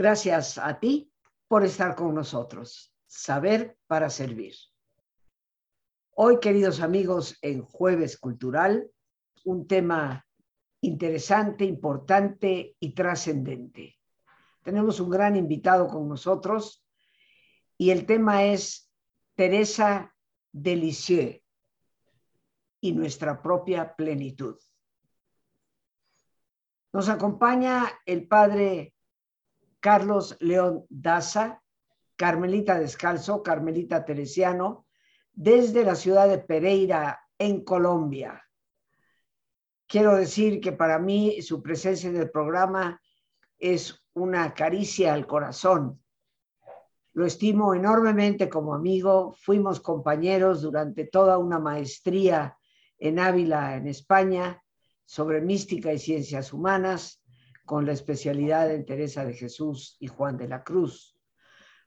Gracias a ti por estar con nosotros. Saber para servir. Hoy, queridos amigos, en Jueves Cultural, un tema interesante, importante y trascendente. Tenemos un gran invitado con nosotros y el tema es Teresa de Lisieux y nuestra propia plenitud. Nos acompaña el padre Carlos León Daza, Carmelita Descalzo, Carmelita Teresiano, desde la ciudad de Pereira, en Colombia. Quiero decir que para mí su presencia en el programa es una caricia al corazón. Lo estimo enormemente como amigo. Fuimos compañeros durante toda una maestría en Ávila, en España, sobre mística y ciencias humanas, con la especialidad en Teresa de Jesús y Juan de la Cruz.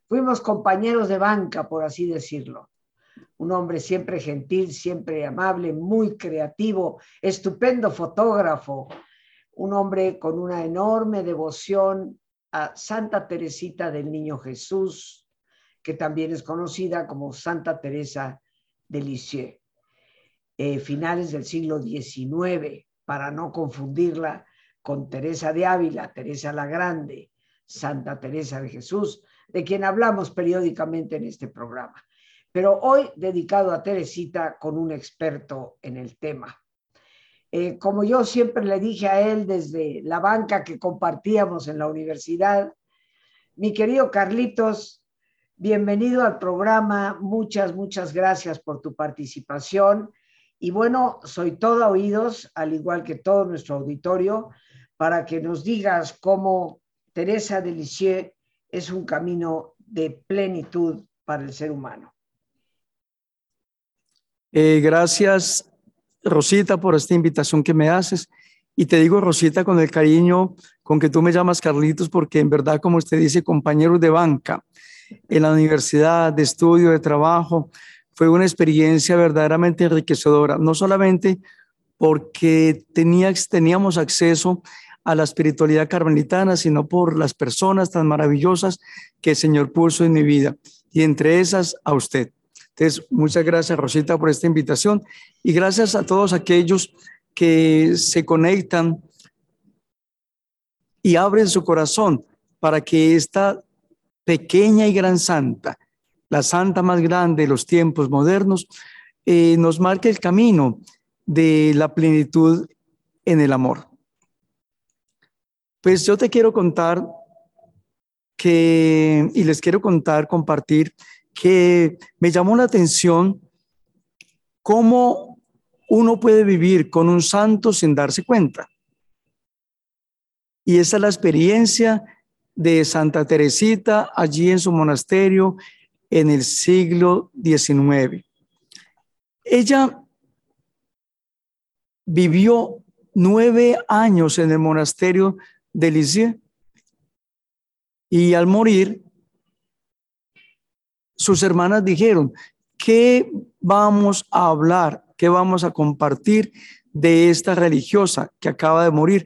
Fuimos compañeros de banca, por así decirlo. Un hombre siempre gentil, siempre amable, muy creativo, estupendo fotógrafo, un hombre con una enorme devoción a Santa Teresita del Niño Jesús, que también es conocida como Santa Teresa de Lisieux. Eh, finales del siglo XIX, para no confundirla con Teresa de Ávila, Teresa la Grande, Santa Teresa de Jesús, de quien hablamos periódicamente en este programa. Pero hoy dedicado a Teresita con un experto en el tema. Eh, como yo siempre le dije a él desde la banca que compartíamos en la universidad, mi querido Carlitos, bienvenido al programa, muchas, muchas gracias por tu participación. Y bueno, soy todo oídos, al igual que todo nuestro auditorio, para que nos digas cómo Teresa de Lisieux es un camino de plenitud para el ser humano. Eh, gracias Rosita, por esta invitación que me haces. Y te digo, Rosita, con el cariño con que tú me llamas Carlitos, porque en verdad, como usted dice, compañeros de banca en la universidad, de estudio, de trabajo, fue una experiencia verdaderamente enriquecedora, no solamente porque tenía, teníamos acceso a la espiritualidad carmelitana, sino por las personas tan maravillosas que el Señor puso en mi vida, y entre esas a usted. Entonces, muchas gracias, Rosita, por esta invitación y gracias a todos aquellos que se conectan y abren su corazón para que esta pequeña y gran santa, la santa más grande de los tiempos modernos, eh, nos marque el camino de la plenitud en el amor. Pues yo te quiero contar que, y les quiero contar, compartir que me llamó la atención cómo uno puede vivir con un santo sin darse cuenta. Y esa es la experiencia de Santa Teresita allí en su monasterio en el siglo XIX. Ella vivió nueve años en el monasterio de Lisieux y al morir sus hermanas dijeron, ¿qué vamos a hablar? ¿Qué vamos a compartir de esta religiosa que acaba de morir?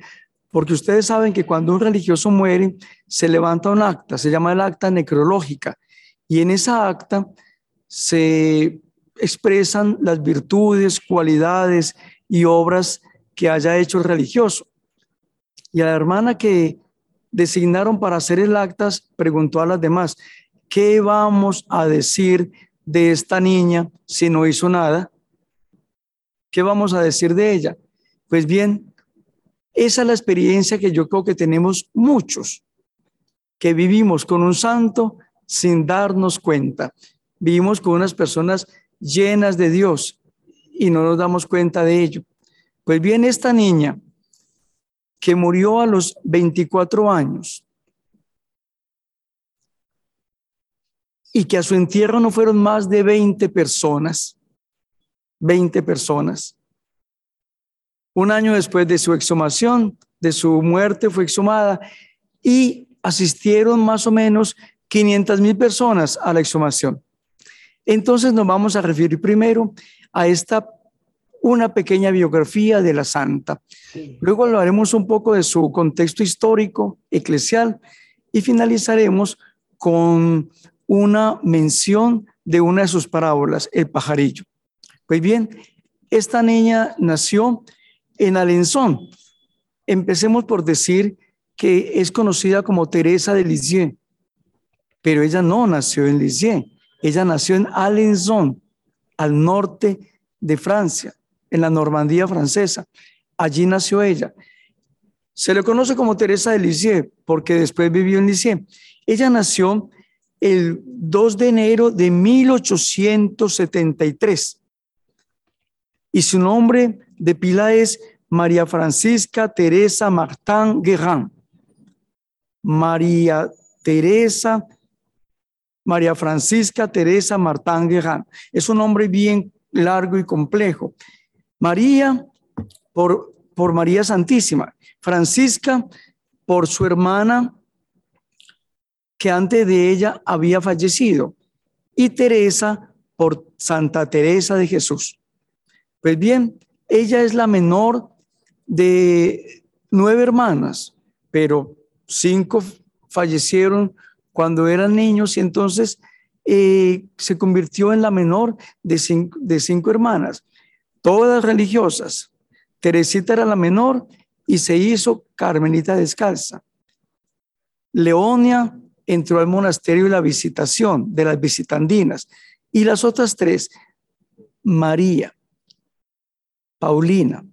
Porque ustedes saben que cuando un religioso muere, se levanta un acta, se llama el acta necrológica, y en esa acta se expresan las virtudes, cualidades y obras que haya hecho el religioso. Y a la hermana que designaron para hacer el acta preguntó a las demás, ¿qué vamos a decir de esta niña si no hizo nada? ¿Qué vamos a decir de ella? Pues bien, esa es la experiencia que yo creo que tenemos muchos, que vivimos con un santo sin darnos cuenta. Vivimos con unas personas llenas de Dios y no nos damos cuenta de ello. Pues bien, esta niña que murió a los 24 años, y que a su entierro no fueron más de 20 personas, 20 personas. Un año después de su exhumación, de su muerte, fue exhumada y asistieron más o menos 500 mil personas a la exhumación. Entonces nos vamos a referir primero a esta una pequeña biografía de la santa. Luego hablaremos un poco de su contexto histórico, eclesial, y finalizaremos con una mención de una de sus parábolas, el pajarillo. Pues bien, esta niña nació en Alençon. Empecemos por decir que es conocida como Teresa de Lisieux, pero ella no nació en Lisieux, ella nació en Alençon, al norte de Francia, en la Normandía francesa. Allí nació ella. Se le conoce como Teresa de Lisieux porque después vivió en Lisieux. Ella nació el 2 de enero de 1873 y su nombre de pila es María Francisca Teresa Martin Guérin. María Teresa, María Francisca Teresa Martin Guérin. Es un nombre bien largo y complejo. María por, por María Santísima. Francisca por su hermana que antes de ella había fallecido. Y Teresa por Santa Teresa de Jesús. Pues bien, ella es la menor de nueve hermanas, pero cinco fallecieron cuando eran niños y entonces eh, se convirtió en la menor de cinco, de cinco hermanas, todas religiosas. Teresita era la menor y se hizo Carmelita descalza. Leonia entró al monasterio de la visitación de las visitandinas y las otras tres, María, Paulina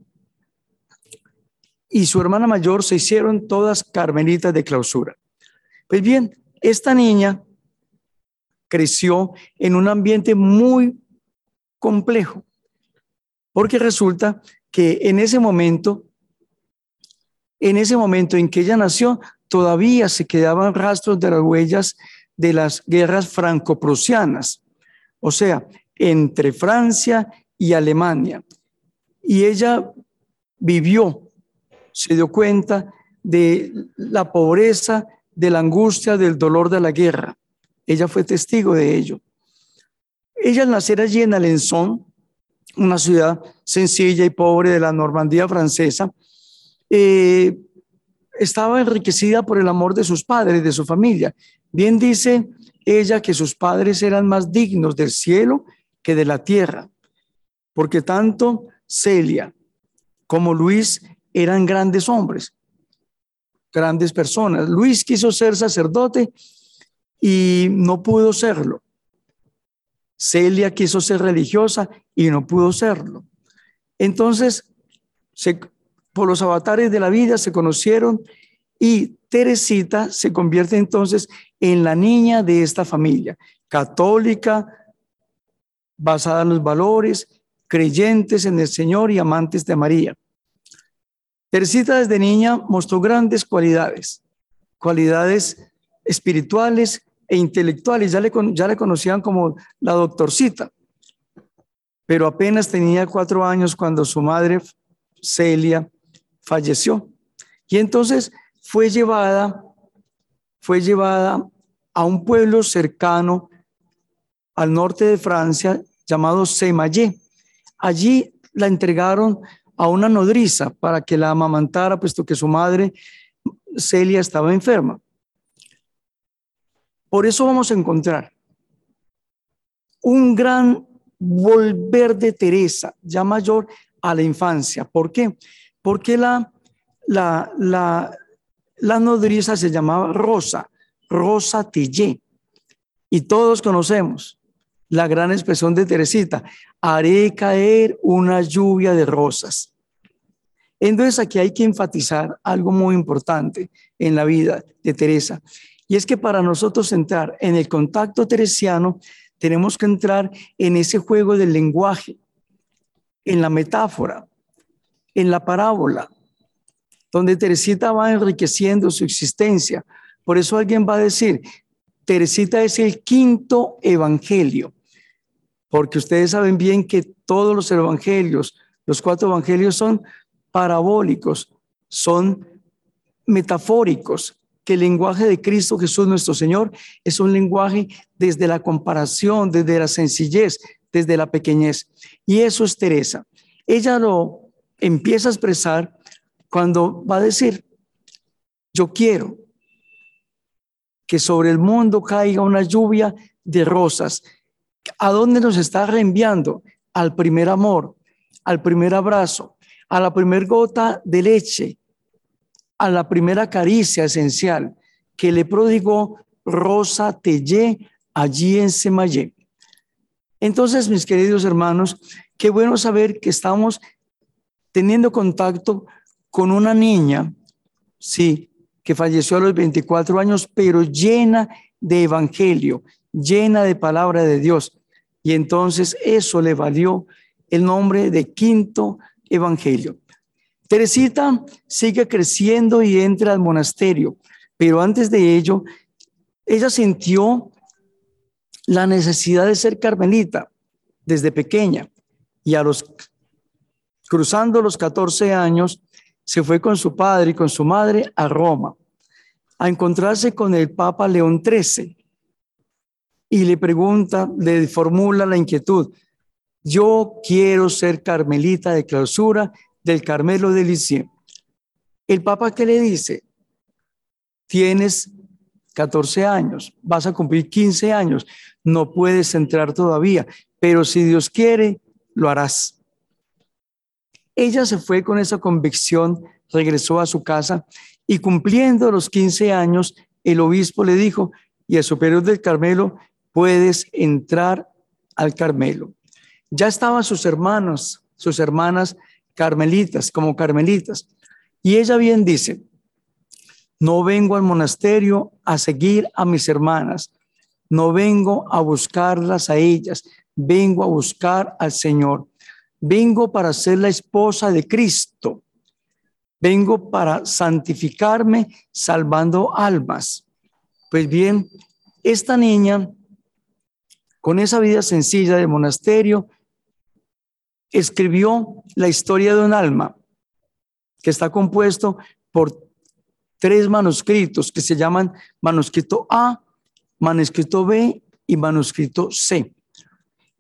y su hermana mayor se hicieron todas carmelitas de clausura. Pues bien, esta niña creció en un ambiente muy complejo, porque resulta que en ese momento, en ese momento en que ella nació, todavía se quedaban rastros de las huellas de las guerras franco-prusianas, o sea, entre Francia y Alemania. Y ella vivió, se dio cuenta de la pobreza, de la angustia, del dolor de la guerra. Ella fue testigo de ello. Ella al nacer allí en Alençon, una ciudad sencilla y pobre de la Normandía francesa, eh, estaba enriquecida por el amor de sus padres, de su familia. Bien dice ella que sus padres eran más dignos del cielo que de la tierra, porque tanto Celia como Luis eran grandes hombres, grandes personas. Luis quiso ser sacerdote y no pudo serlo. Celia quiso ser religiosa y no pudo serlo. Entonces, por los avatares de la vida se conocieron y Teresita se convierte entonces en la niña de esta familia, católica, basada en los valores, creyentes en el Señor y amantes de María. Teresita desde niña mostró grandes cualidades, cualidades espirituales e intelectuales. Ya le, conocían como la doctorcita, pero apenas tenía cuatro años cuando su madre, Celia, falleció. Y entonces fue llevada, fue llevada a un pueblo cercano al norte de Francia llamado Semayé. Allí la entregaron a una nodriza para que la amamantara, puesto que su madre, Celia, estaba enferma. Por eso vamos a encontrar un gran volver de Teresa, ya mayor, a la infancia. ¿Por qué? Porque la, la, la, la nodriza se llamaba Rosa, Rosa Tillé. Y todos conocemos la gran expresión de Teresita, haré caer una lluvia de rosas. Entonces aquí hay que enfatizar algo muy importante en la vida de Teresa, y es que para nosotros entrar en el contacto teresiano, tenemos que entrar en ese juego del lenguaje, en la metáfora, en la parábola, donde Teresita va enriqueciendo su existencia. Por eso alguien va a decir, Teresita es el quinto evangelio porque ustedes saben bien que todos los evangelios, los cuatro evangelios son parabólicos, son metafóricos, que el lenguaje de Cristo Jesús nuestro Señor es un lenguaje desde la comparación, desde la sencillez, desde la pequeñez. Y eso es Teresa. Ella lo empieza a expresar cuando va a decir, yo quiero, que sobre el mundo caiga una lluvia de rosas. ¿A dónde nos está reenviando? Al primer amor, al primer abrazo, a la primera gota de leche, a la primera caricia esencial que le prodigó Rosa Tellé allí en Semayé. Entonces, mis queridos hermanos, qué bueno saber que estamos teniendo contacto con una niña, sí, que falleció a los 24 años, pero llena de evangelio, llena de palabra de Dios. Y entonces eso le valió el nombre de quinto evangelio. Teresita sigue creciendo y entra al monasterio, pero antes de ello, ella sintió la necesidad de ser carmelita desde pequeña y a los cruzando los 14 años se fue con su padre y con su madre a Roma a encontrarse con el Papa León XIII y le pregunta, le formula la inquietud, yo quiero ser carmelita de clausura del Carmelo de Lisieux. El Papa qué le dice, tienes 14 años, vas a cumplir 15 años, no puedes entrar todavía, pero si Dios quiere, lo harás. Ella se fue con esa convicción, regresó a su casa y cumpliendo los 15 años, el obispo le dijo, y el superior del Carmelo, puedes entrar al Carmelo. Ya estaban sus hermanos, sus hermanas carmelitas, como carmelitas. Y ella bien dice, no vengo al monasterio a seguir a mis hermanas, no vengo a buscarlas a ellas, vengo a buscar al Señor. Vengo para ser la esposa de Cristo. Vengo para santificarme salvando almas. Pues bien, esta niña, con esa vida sencilla de monasterio, escribió la historia de un alma que está compuesto por tres manuscritos que se llaman manuscrito A, manuscrito B y manuscrito C.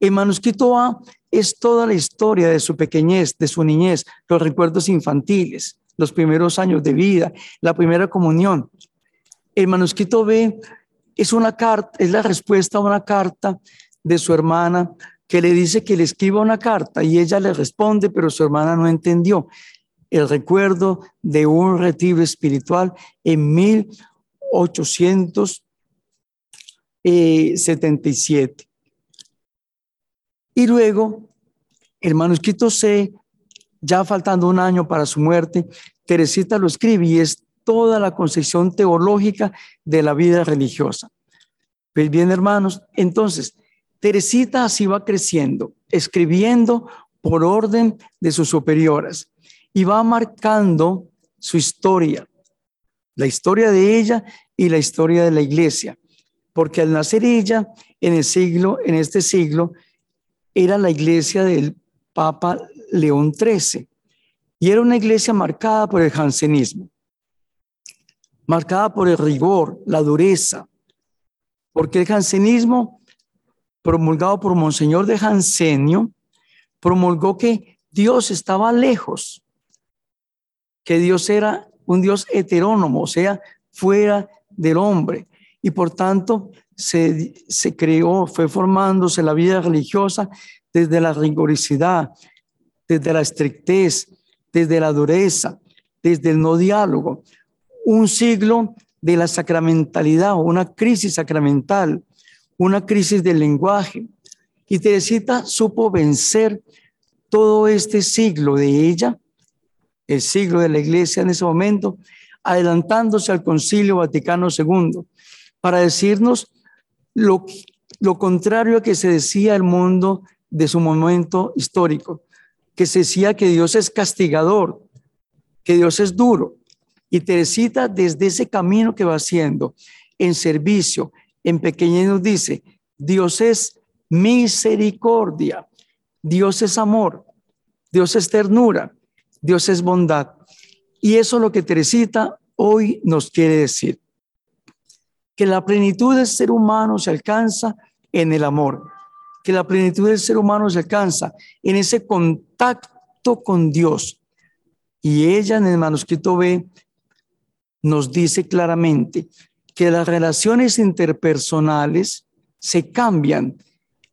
El manuscrito A es toda la historia de su pequeñez, de su niñez, los recuerdos infantiles, los primeros años de vida, la primera comunión. El manuscrito B es una carta, es la respuesta a una carta de su hermana que le dice que le escriba una carta y ella le responde, pero su hermana no entendió el recuerdo de un retiro espiritual en 1877. Y luego, el manuscrito C, ya faltando un año para su muerte, Teresita lo escribe y es toda la concepción teológica de la vida religiosa. Pues bien, hermanos, entonces, Teresita así va creciendo, escribiendo por orden de sus superioras y va marcando su historia, la historia de ella y la historia de la iglesia, porque al nacer ella en el siglo, en este siglo, era la iglesia del Papa León XIII y era una iglesia marcada por el jansenismo, marcada por el rigor, la dureza, porque el jansenismo promulgado por Monseñor de Jansenio promulgó que Dios estaba lejos que Dios era un Dios heterónomo, o sea, fuera del hombre. Y por tanto se, se creó, fue formándose la vida religiosa desde la rigorosidad, desde la estrictez, desde la dureza, desde el no diálogo. Un siglo de la sacramentalidad, una crisis sacramental, una crisis del lenguaje. Y Teresita supo vencer todo este siglo de ella el siglo de la iglesia en ese momento, adelantándose al Concilio Vaticano II, para decirnos lo, contrario a que se decía el mundo de su momento histórico, que se decía que Dios es castigador, que Dios es duro. Y Teresita, desde ese camino que va haciendo, en servicio, en pequeñez, nos dice, Dios es misericordia, Dios es amor, Dios es ternura, Dios es bondad. Y eso es lo que Teresita hoy nos quiere decir. Que la plenitud del ser humano se alcanza en el amor. Que la plenitud del ser humano se alcanza en ese contacto con Dios. Y ella en el manuscrito B nos dice claramente que las relaciones interpersonales se cambian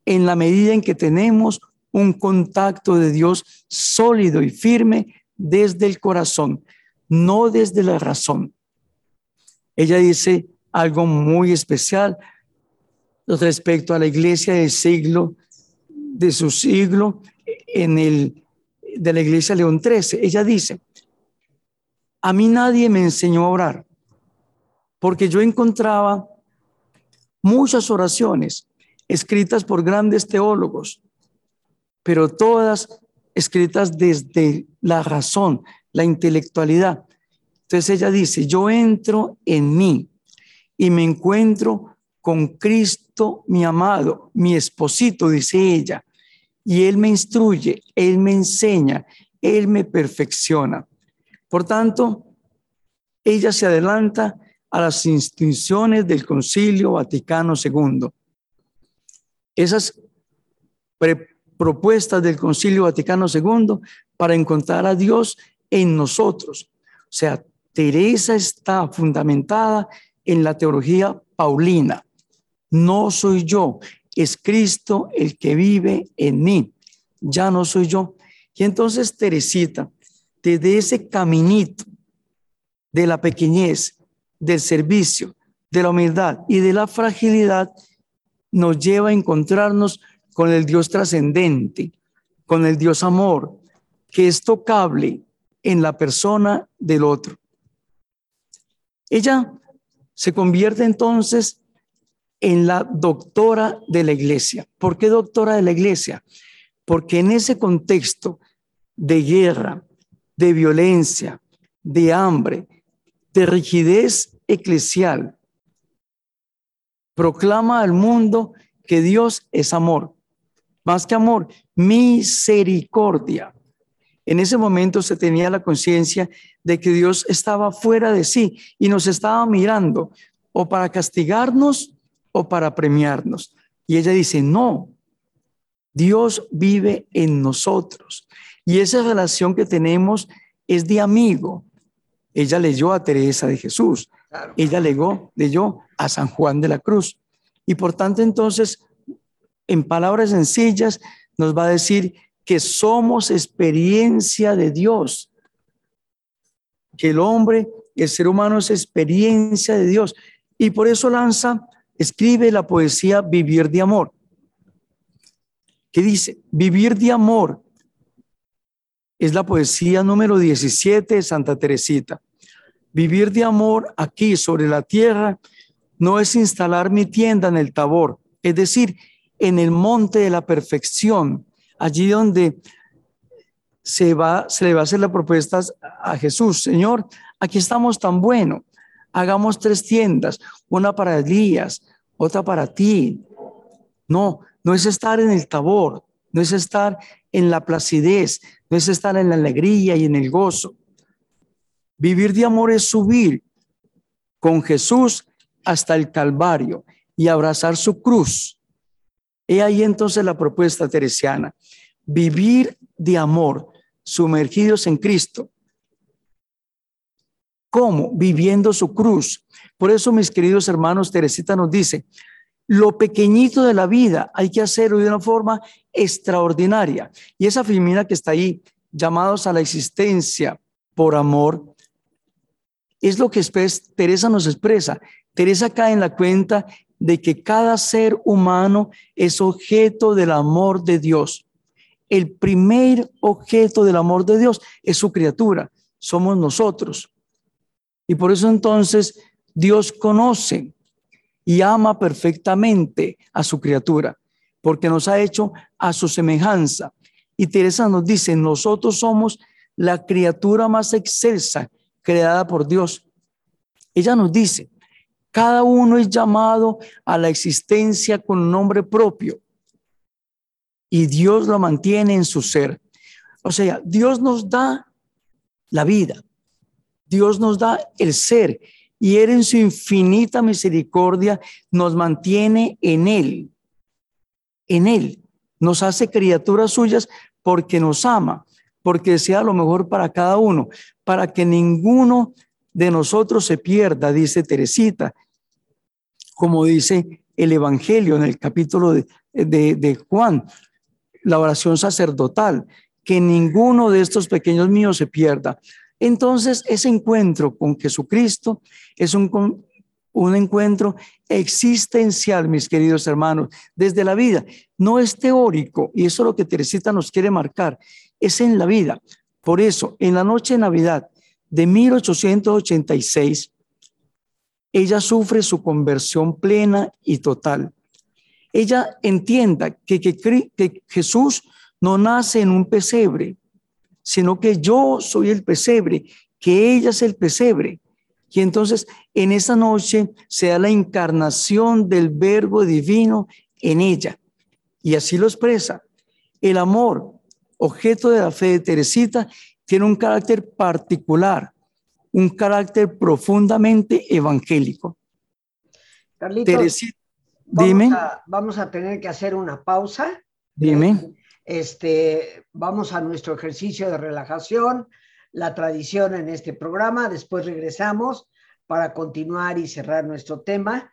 en la medida en que tenemos un contacto de Dios sólido y firme desde el corazón, no desde la razón. Ella dice algo muy especial respecto a la iglesia del siglo, de su siglo, en el de la iglesia León XIII. Ella dice, a mí nadie me enseñó a orar, porque yo encontraba muchas oraciones escritas por grandes teólogos, pero todas escritas desde la razón, la intelectualidad. Entonces ella dice, yo entro en mí y me encuentro con Cristo, mi amado, mi esposito, dice ella, y Él me instruye, Él me enseña, Él me perfecciona. Por tanto, ella se adelanta a las instituciones del Concilio Vaticano II. Esas propuestas del Concilio Vaticano II para encontrar a Dios en nosotros. O sea, Teresa está fundamentada en la teología paulina. No soy yo, es Cristo el que vive en mí. Ya no soy yo. Y entonces Teresita, desde ese caminito de la pequeñez, del servicio, de la humildad y de la fragilidad, nos lleva a encontrarnos con el Dios trascendente, con el Dios amor, que es tocable en la persona del otro. Ella se convierte entonces en la doctora de la iglesia. ¿Por qué doctora de la iglesia? Porque en ese contexto de guerra, de violencia, de hambre, de rigidez eclesial, proclama al mundo que Dios es amor. Más que amor, misericordia. En ese momento se tenía la conciencia de que Dios estaba fuera de sí y nos estaba mirando o para castigarnos o para premiarnos. Y ella dice, no, Dios vive en nosotros. Y esa relación que tenemos es de amigo. Ella leyó a Teresa de Jesús. Ella legó, leyó a San Juan de la Cruz. Y por tanto, entonces, en palabras sencillas, nos va a decir que somos experiencia de Dios. Que el hombre, el ser humano es experiencia de Dios. Y por eso lanza escribe la poesía Vivir de Amor, que dice, Vivir de Amor es la poesía número 17 de Santa Teresita. Vivir de amor aquí sobre la tierra no es instalar mi tienda en el tabor, es decir, en el monte de la perfección, allí donde se, va, se le va a hacer la propuesta a Jesús, Señor, aquí estamos tan bueno, hagamos tres tiendas, una para Elías, otra para ti. No, no es estar en el tabor, no es estar en la placidez, no es estar en la alegría y en el gozo. Vivir de amor es subir con Jesús hasta el Calvario y abrazar su cruz. He ahí entonces la propuesta teresiana. Vivir de amor, sumergidos en Cristo. ¿Cómo? Viviendo su cruz. Por eso, mis queridos hermanos, Teresita nos dice, lo pequeñito de la vida hay que hacerlo de una forma extraordinaria. Y esa femina que está ahí, llamados a la existencia por amor, es lo que Teresa nos expresa. Teresa cae en la cuenta de que cada ser humano es objeto del amor de Dios. El primer objeto del amor de Dios es su criatura, somos nosotros. Y por eso entonces Dios conoce y ama perfectamente a su criatura, porque nos ha hecho a su semejanza. Y Teresa nos dice, nosotros somos la criatura más excelsa creada por Dios. Ella nos dice, cada uno es llamado a la existencia con nombre propio y Dios lo mantiene en su ser. O sea, Dios nos da la vida, Dios nos da el ser y Él en su infinita misericordia nos mantiene en Él, en Él. Nos hace criaturas suyas porque nos ama, porque sea lo mejor para cada uno, para que ninguno de nosotros se pierda, dice Teresita, como dice el Evangelio en el capítulo de, Juan, la oración sacerdotal, que ninguno de estos pequeños míos se pierda. Entonces, ese encuentro con Jesucristo es un, un encuentro existencial, mis queridos hermanos, desde la vida. No es teórico, y eso es lo que Teresita nos quiere marcar, es en la vida. Por eso, en la noche de Navidad de 1886, ella sufre su conversión plena y total. Ella entienda que, que, que Jesús no nace en un pesebre, sino que yo soy el pesebre, que ella es el pesebre. Y entonces en esa noche se da la encarnación del verbo divino en ella. Y así lo expresa. El amor, objeto de la fe de Teresita, tiene un carácter particular, un carácter profundamente evangélico. Teresita, dime. vamos a tener que hacer una pausa. Dime. Este, vamos a nuestro ejercicio de relajación, la tradición en este programa, después regresamos para continuar y cerrar nuestro tema.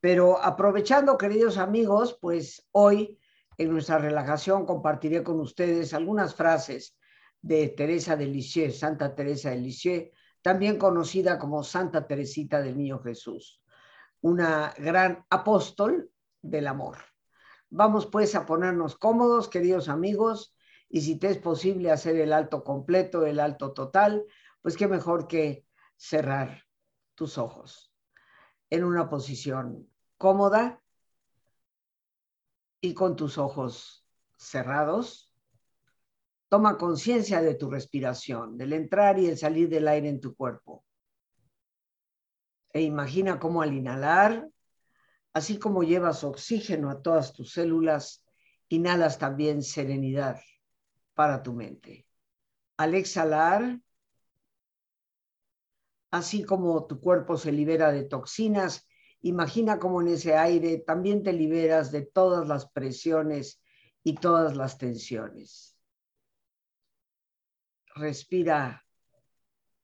Pero aprovechando, queridos amigos, pues hoy en nuestra relajación compartiré con ustedes algunas frases de Teresa de Lisieux, Santa Teresa de Lisieux, también conocida como Santa Teresita del Niño Jesús, una gran apóstol del amor. Vamos pues a ponernos cómodos, queridos amigos, y si te es posible hacer el alto completo, el alto total, pues qué mejor que cerrar tus ojos en una posición cómoda y con tus ojos cerrados. Toma conciencia de tu respiración, del entrar y el salir del aire en tu cuerpo. E imagina cómo al inhalar Así como llevas oxígeno a todas tus células, inhalas también serenidad para tu mente. Al exhalar, así como tu cuerpo se libera de toxinas, imagina cómo en ese aire también te liberas de todas las presiones y todas las tensiones. Respira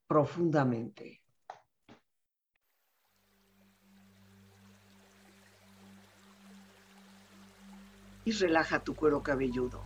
profundamente. y relaja tu cuero cabelludo.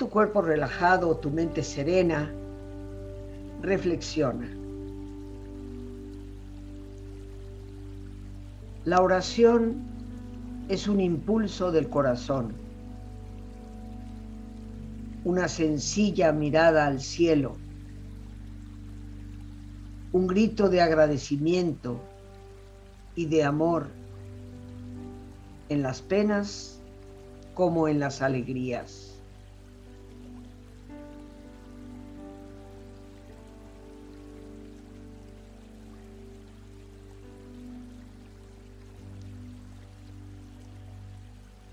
Tu cuerpo relajado, tu mente serena, reflexiona. La oración es un impulso del corazón, una sencilla mirada al cielo, un grito de agradecimiento y de amor en las penas como en las alegrías.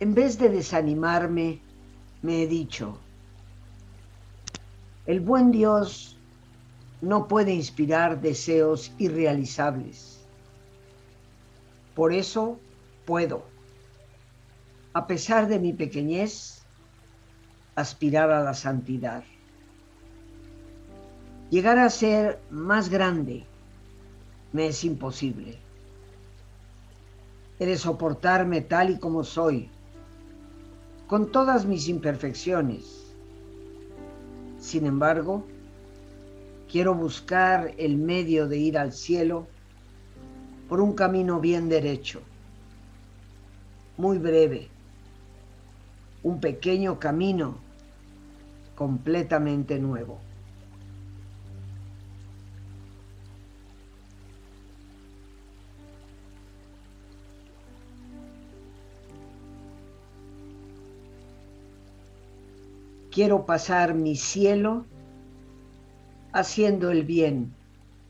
En vez de desanimarme, me he dicho, el buen Dios no puede inspirar deseos irrealizables. Por eso puedo, a pesar de mi pequeñez, aspirar a la santidad. Llegar a ser más grande me es imposible. He de soportarme tal y como soy con todas mis imperfecciones. Sin embargo, quiero buscar el medio de ir al cielo por un camino bien derecho, muy breve, un pequeño camino completamente nuevo. Quiero pasar mi cielo haciendo el bien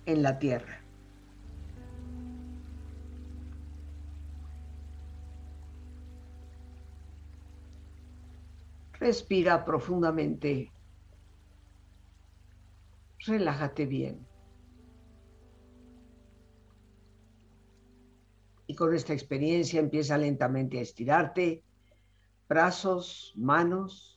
en la tierra. Respira profundamente. Relájate bien. Y con esta experiencia empieza lentamente a estirarte brazos, manos,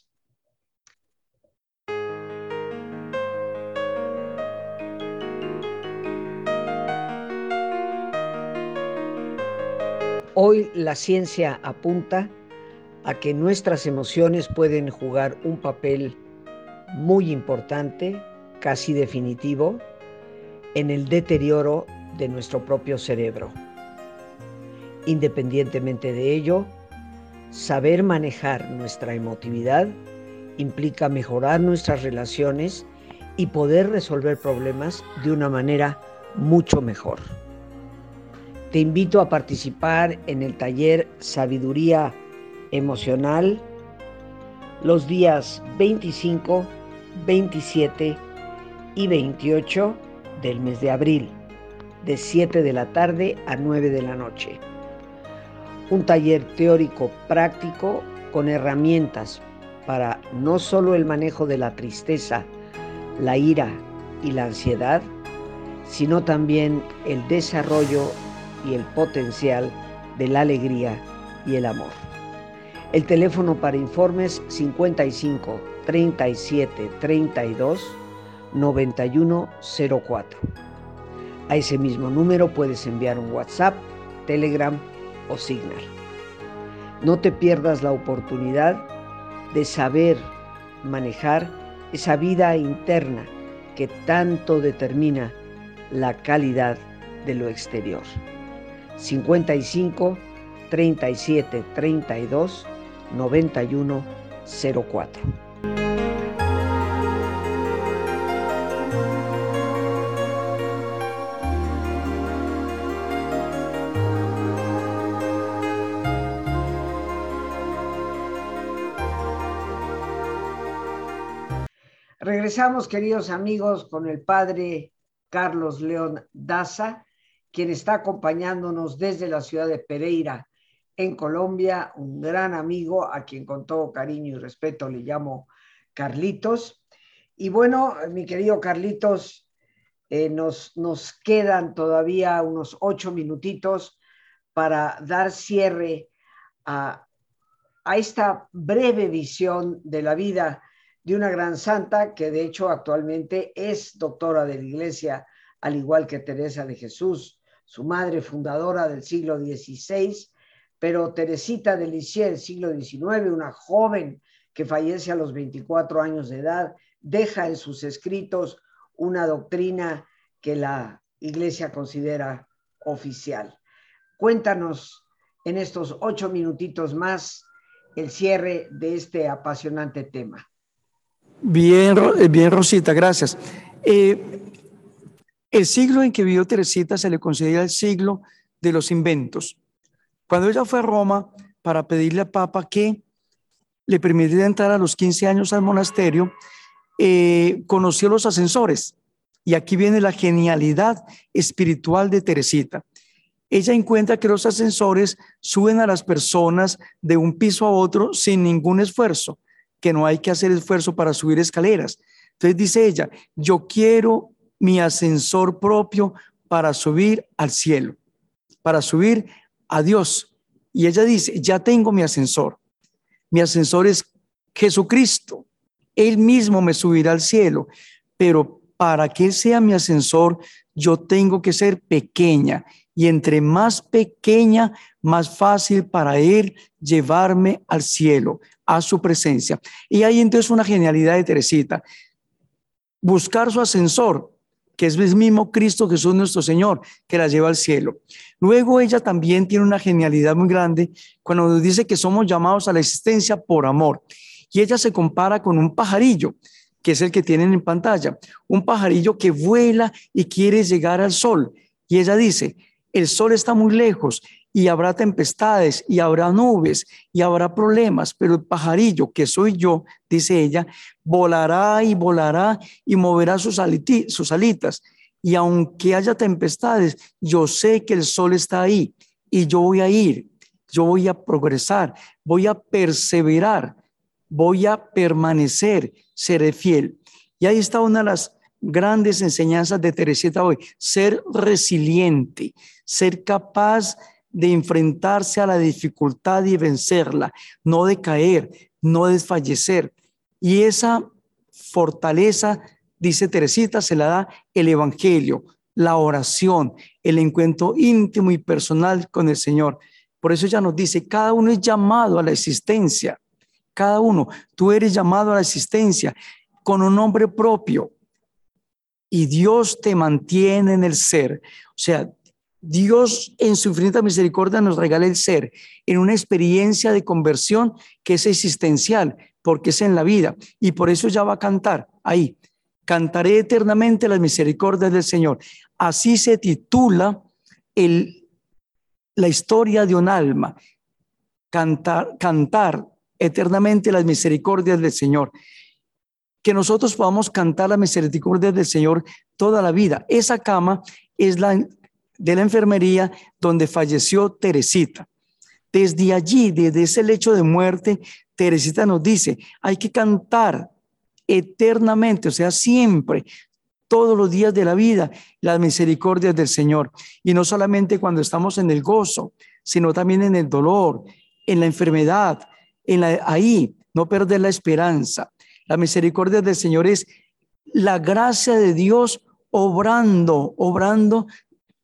Hoy la ciencia apunta a que nuestras emociones pueden jugar un papel muy importante, casi definitivo, en el deterioro de nuestro propio cerebro. Independientemente de ello, saber manejar nuestra emotividad implica mejorar nuestras relaciones y poder resolver problemas de una manera mucho mejor. Te invito a participar en el taller Sabiduría Emocional los días 25, 27 y 28 del mes de abril, de 7 de la tarde a 9 de la noche. Un taller teórico práctico con herramientas para no solo el manejo de la tristeza, la ira y la ansiedad, sino también el desarrollo y el potencial de la alegría y el amor. El teléfono para informes 55 37 32 91 04. A ese mismo número puedes enviar un WhatsApp, Telegram o Signal. No te pierdas la oportunidad de saber manejar esa vida interna que tanto determina la calidad de lo exterior. 55 37 32 91 04. Regresamos, queridos amigos, con el padre Carlos León Daza quien está acompañándonos desde la ciudad de Pereira, en Colombia, un gran amigo a quien con todo cariño y respeto le llamo Carlitos. Y bueno, mi querido Carlitos, eh, nos, nos quedan todavía unos ocho minutitos para dar cierre a, a esta breve visión de la vida de una gran santa que de hecho actualmente es doctora de la iglesia, al igual que Teresa de Jesús, su madre fundadora del siglo XVI, pero Teresita de Lisieux siglo XIX, una joven que fallece a los 24 años de edad, deja en sus escritos una doctrina que la Iglesia considera oficial. Cuéntanos en estos ocho minutitos más el cierre de este apasionante tema. Bien, bien Rosita, gracias. Eh, el siglo en que vivió Teresita se le considera el siglo de los inventos. Cuando ella fue a Roma para pedirle al Papa que le permitiera entrar a los 15 años al monasterio, eh, conoció los ascensores. Y aquí viene la genialidad espiritual de Teresita. Ella encuentra que los ascensores suben a las personas de un piso a otro sin ningún esfuerzo, que no hay que hacer esfuerzo para subir escaleras. Entonces dice ella, yo quiero mi ascensor propio para subir al cielo, para subir a Dios. Y ella dice, ya tengo mi ascensor. Mi ascensor es Jesucristo. Él mismo me subirá al cielo. Pero para que sea mi ascensor, yo tengo que ser pequeña. Y entre más pequeña, más fácil para Él llevarme al cielo, a su presencia. Y ahí entonces una genialidad de Teresita. Buscar su ascensor que es el mismo Cristo Jesús nuestro Señor, que la lleva al cielo. Luego ella también tiene una genialidad muy grande cuando nos dice que somos llamados a la existencia por amor. Y ella se compara con un pajarillo, que es el que tienen en pantalla, un pajarillo que vuela y quiere llegar al sol. Y ella dice, el sol está muy lejos y habrá tempestades y habrá nubes y habrá problemas, pero el pajarillo que soy yo, dice ella, volará y volará y moverá sus, sus alitas. Y aunque haya tempestades, yo sé que el sol está ahí y yo voy a ir, yo voy a progresar, voy a perseverar, voy a permanecer, seré fiel. Y ahí está una de las grandes enseñanzas de Teresita hoy, ser resiliente, ser capaz de enfrentarse a la dificultad y vencerla, no de caer, no desfallecer. Y esa fortaleza, dice Teresita, se la da el Evangelio, la oración, el encuentro íntimo y personal con el Señor. Por eso ella nos dice, cada uno es llamado a la existencia, cada uno, tú eres llamado a la existencia con un nombre propio y Dios te mantiene en el ser. O sea, Dios en su infinita misericordia nos regala el ser en una experiencia de conversión que es existencial, porque es en la vida. Y por eso ya va a cantar ahí. Cantaré eternamente las misericordias del Señor. Así se titula el, la historia de un alma. Cantar, cantar eternamente las misericordias del Señor. Que nosotros podamos cantar las misericordias del Señor toda la vida. Esa cama es la de la enfermería donde falleció Teresita. Desde allí, desde ese lecho de muerte, Teresita nos dice, hay que cantar eternamente, o sea, siempre, todos los días de la vida, las misericordias del Señor. Y no solamente cuando estamos en el gozo, sino también en el dolor, en la enfermedad, en la, ahí, no perder la esperanza. La misericordia del Señor es la gracia de Dios obrando, obrando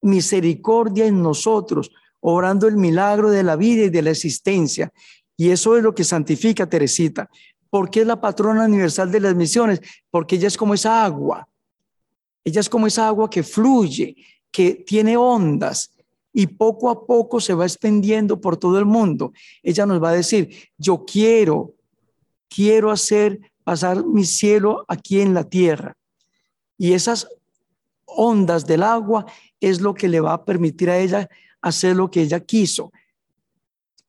misericordia en nosotros, obrando el milagro de la vida y de la existencia. Y eso es lo que santifica Teresita. porque es la patrona universal de las misiones? Porque ella es como esa agua. Ella es como esa agua que fluye, que tiene ondas y poco a poco se va extendiendo por todo el mundo. Ella nos va a decir, yo quiero, quiero hacer pasar mi cielo aquí en la tierra. Y esas ondas del agua es lo que le va a permitir a ella hacer lo que ella quiso,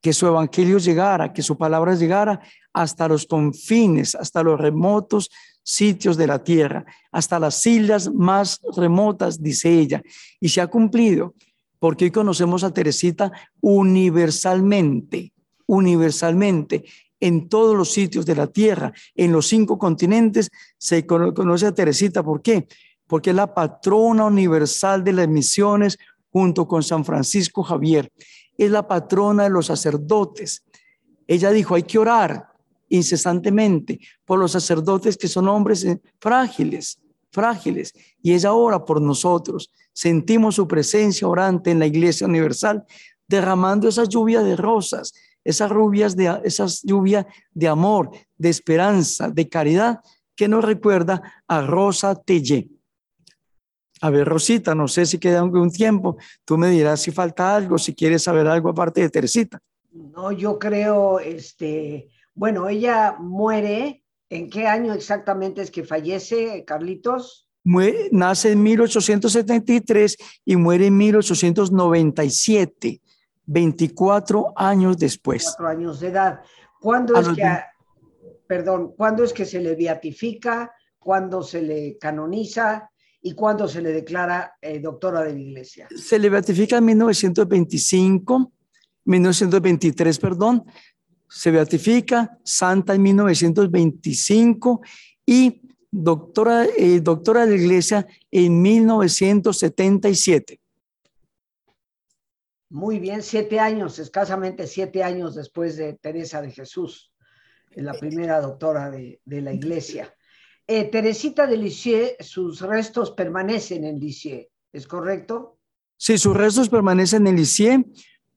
que su evangelio llegara, que su palabra llegara hasta los confines, hasta los remotos sitios de la tierra, hasta las islas más remotas, dice ella. Y se ha cumplido, porque hoy conocemos a Teresita universalmente, universalmente, en todos los sitios de la tierra, en los cinco continentes, se conoce a Teresita. ¿Por qué? Porque es la patrona universal de las misiones junto con San Francisco Javier. Es la patrona de los sacerdotes. Ella dijo, hay que orar incesantemente por los sacerdotes que son hombres frágiles, frágiles. Y ella ora por nosotros. Sentimos su presencia orante en la Iglesia Universal, derramando esa lluvia de rosas, esas, rubias de, esas lluvia de amor, de esperanza, de caridad, que nos recuerda a Rosa Tellé. A ver, Rosita, no sé si queda un tiempo. Tú me dirás si falta algo, si quieres saber algo aparte de Teresita. No, yo creo, este, bueno, ella muere. ¿En qué año exactamente es que fallece, Carlitos? nace en 1873 y muere en 1897, 24 años después. 24 años de edad. ¿Cuándo es que, perdón, cuándo es que se le beatifica? ¿Cuándo se le canoniza? Y cuándo se le declara eh, doctora de la Iglesia? Se le beatifica en 1925, 1923, perdón, se beatifica santa en 1925 y doctora, eh, doctora de la Iglesia en 1977. Muy bien, siete años, escasamente siete años después de Teresa de Jesús, la primera doctora de, de la Iglesia. Eh, Teresita de Lisieux, sus restos permanecen en Lisieux, ¿es correcto? Sí, sus restos permanecen en Lisieux,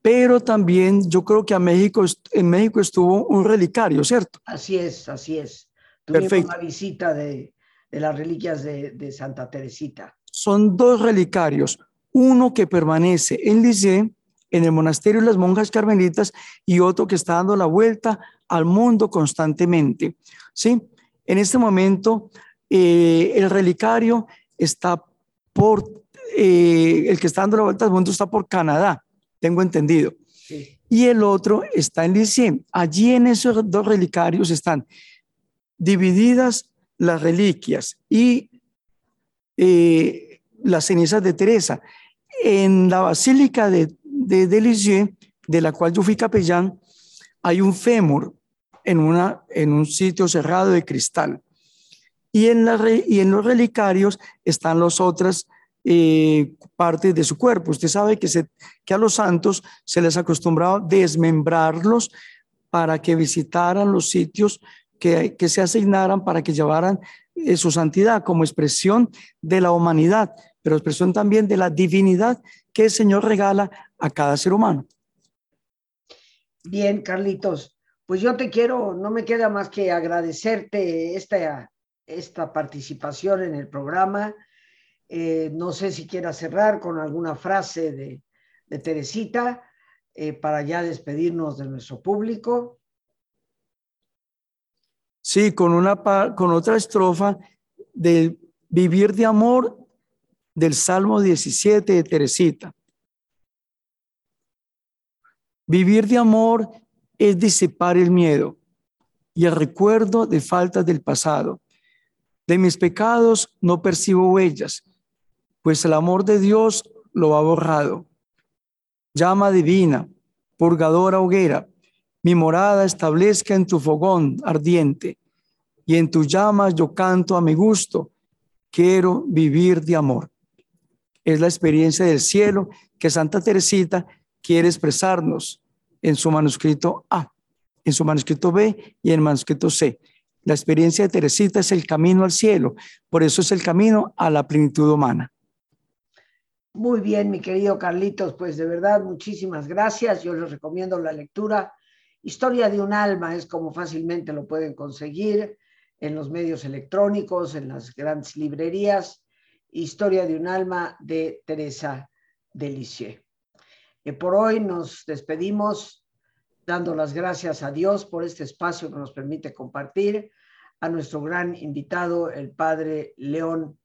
pero también yo creo que a México, en México estuvo un relicario, ¿cierto? Así es, así es. Tuvimos Perfecto. una visita de, de las reliquias de, de, Santa Teresita. Son dos relicarios, uno que permanece en Lisieux, en el monasterio de las monjas carmelitas, y otro que está dando la vuelta al mundo constantemente. ¿Sí? En este momento, eh, el relicario está por, eh, el que está dando la vuelta al mundo está por Canadá, tengo entendido. Y el otro está en Lisieux. Allí en esos dos relicarios están divididas las reliquias y eh, las cenizas de Teresa. En la Basílica de, de, Lisieux, de la cual yo fui capellán, hay un fémur en, una, en un sitio cerrado de cristal. Y en, la, y en los relicarios están las otras eh, partes de su cuerpo. Usted sabe que, se, que a los santos se les acostumbraba desmembrarlos para que visitaran los sitios que, que se asignaran para que llevaran eh, su santidad como expresión de la humanidad, pero expresión también de la divinidad que el Señor regala a cada ser humano. Bien, Carlitos, pues yo te quiero, no me queda más que agradecerte esta, esta participación en el programa. Eh, no sé si quieras cerrar con alguna frase de, Teresita eh, para ya despedirnos de nuestro público. Sí, con, una, con otra estrofa del vivir de amor del Salmo 17 de Teresita. Vivir de amor es disipar el miedo y el recuerdo de faltas del pasado. De mis pecados no percibo huellas, pues el amor de Dios lo ha borrado. Llama divina, purgadora hoguera, mi morada establezca en tu fogón ardiente, y en tu llamas yo canto a mi gusto, quiero vivir de amor. Es la experiencia del cielo que Santa Teresita quiere expresarnos en su manuscrito A, en su manuscrito B y en el manuscrito C. La experiencia de Teresita es el camino al cielo, por eso es el camino a la plenitud humana. Muy bien, mi querido Carlitos, pues de verdad muchísimas gracias. Yo les recomiendo la lectura. Historia de un alma es como fácilmente lo pueden conseguir en los medios electrónicos, en las grandes librerías. Historia de un alma de Teresa Delicier. Y por hoy nos despedimos dando las gracias a Dios por este espacio que nos permite compartir, a nuestro gran invitado, el padre León,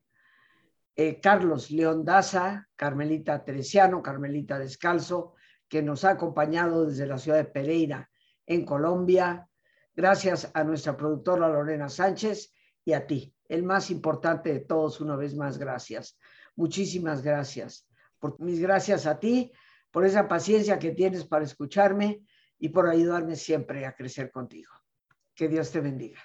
eh, Carlos León Daza, Carmelita Teresiano, Carmelita Descalzo, que nos ha acompañado desde la ciudad de Pereira, en Colombia. Gracias a nuestra productora Lorena Sánchez y a ti, el más importante de todos, una vez más, gracias. Muchísimas gracias. Por, mis gracias a ti por esa paciencia que tienes para escucharme y por ayudarme siempre a crecer contigo. Que Dios te bendiga.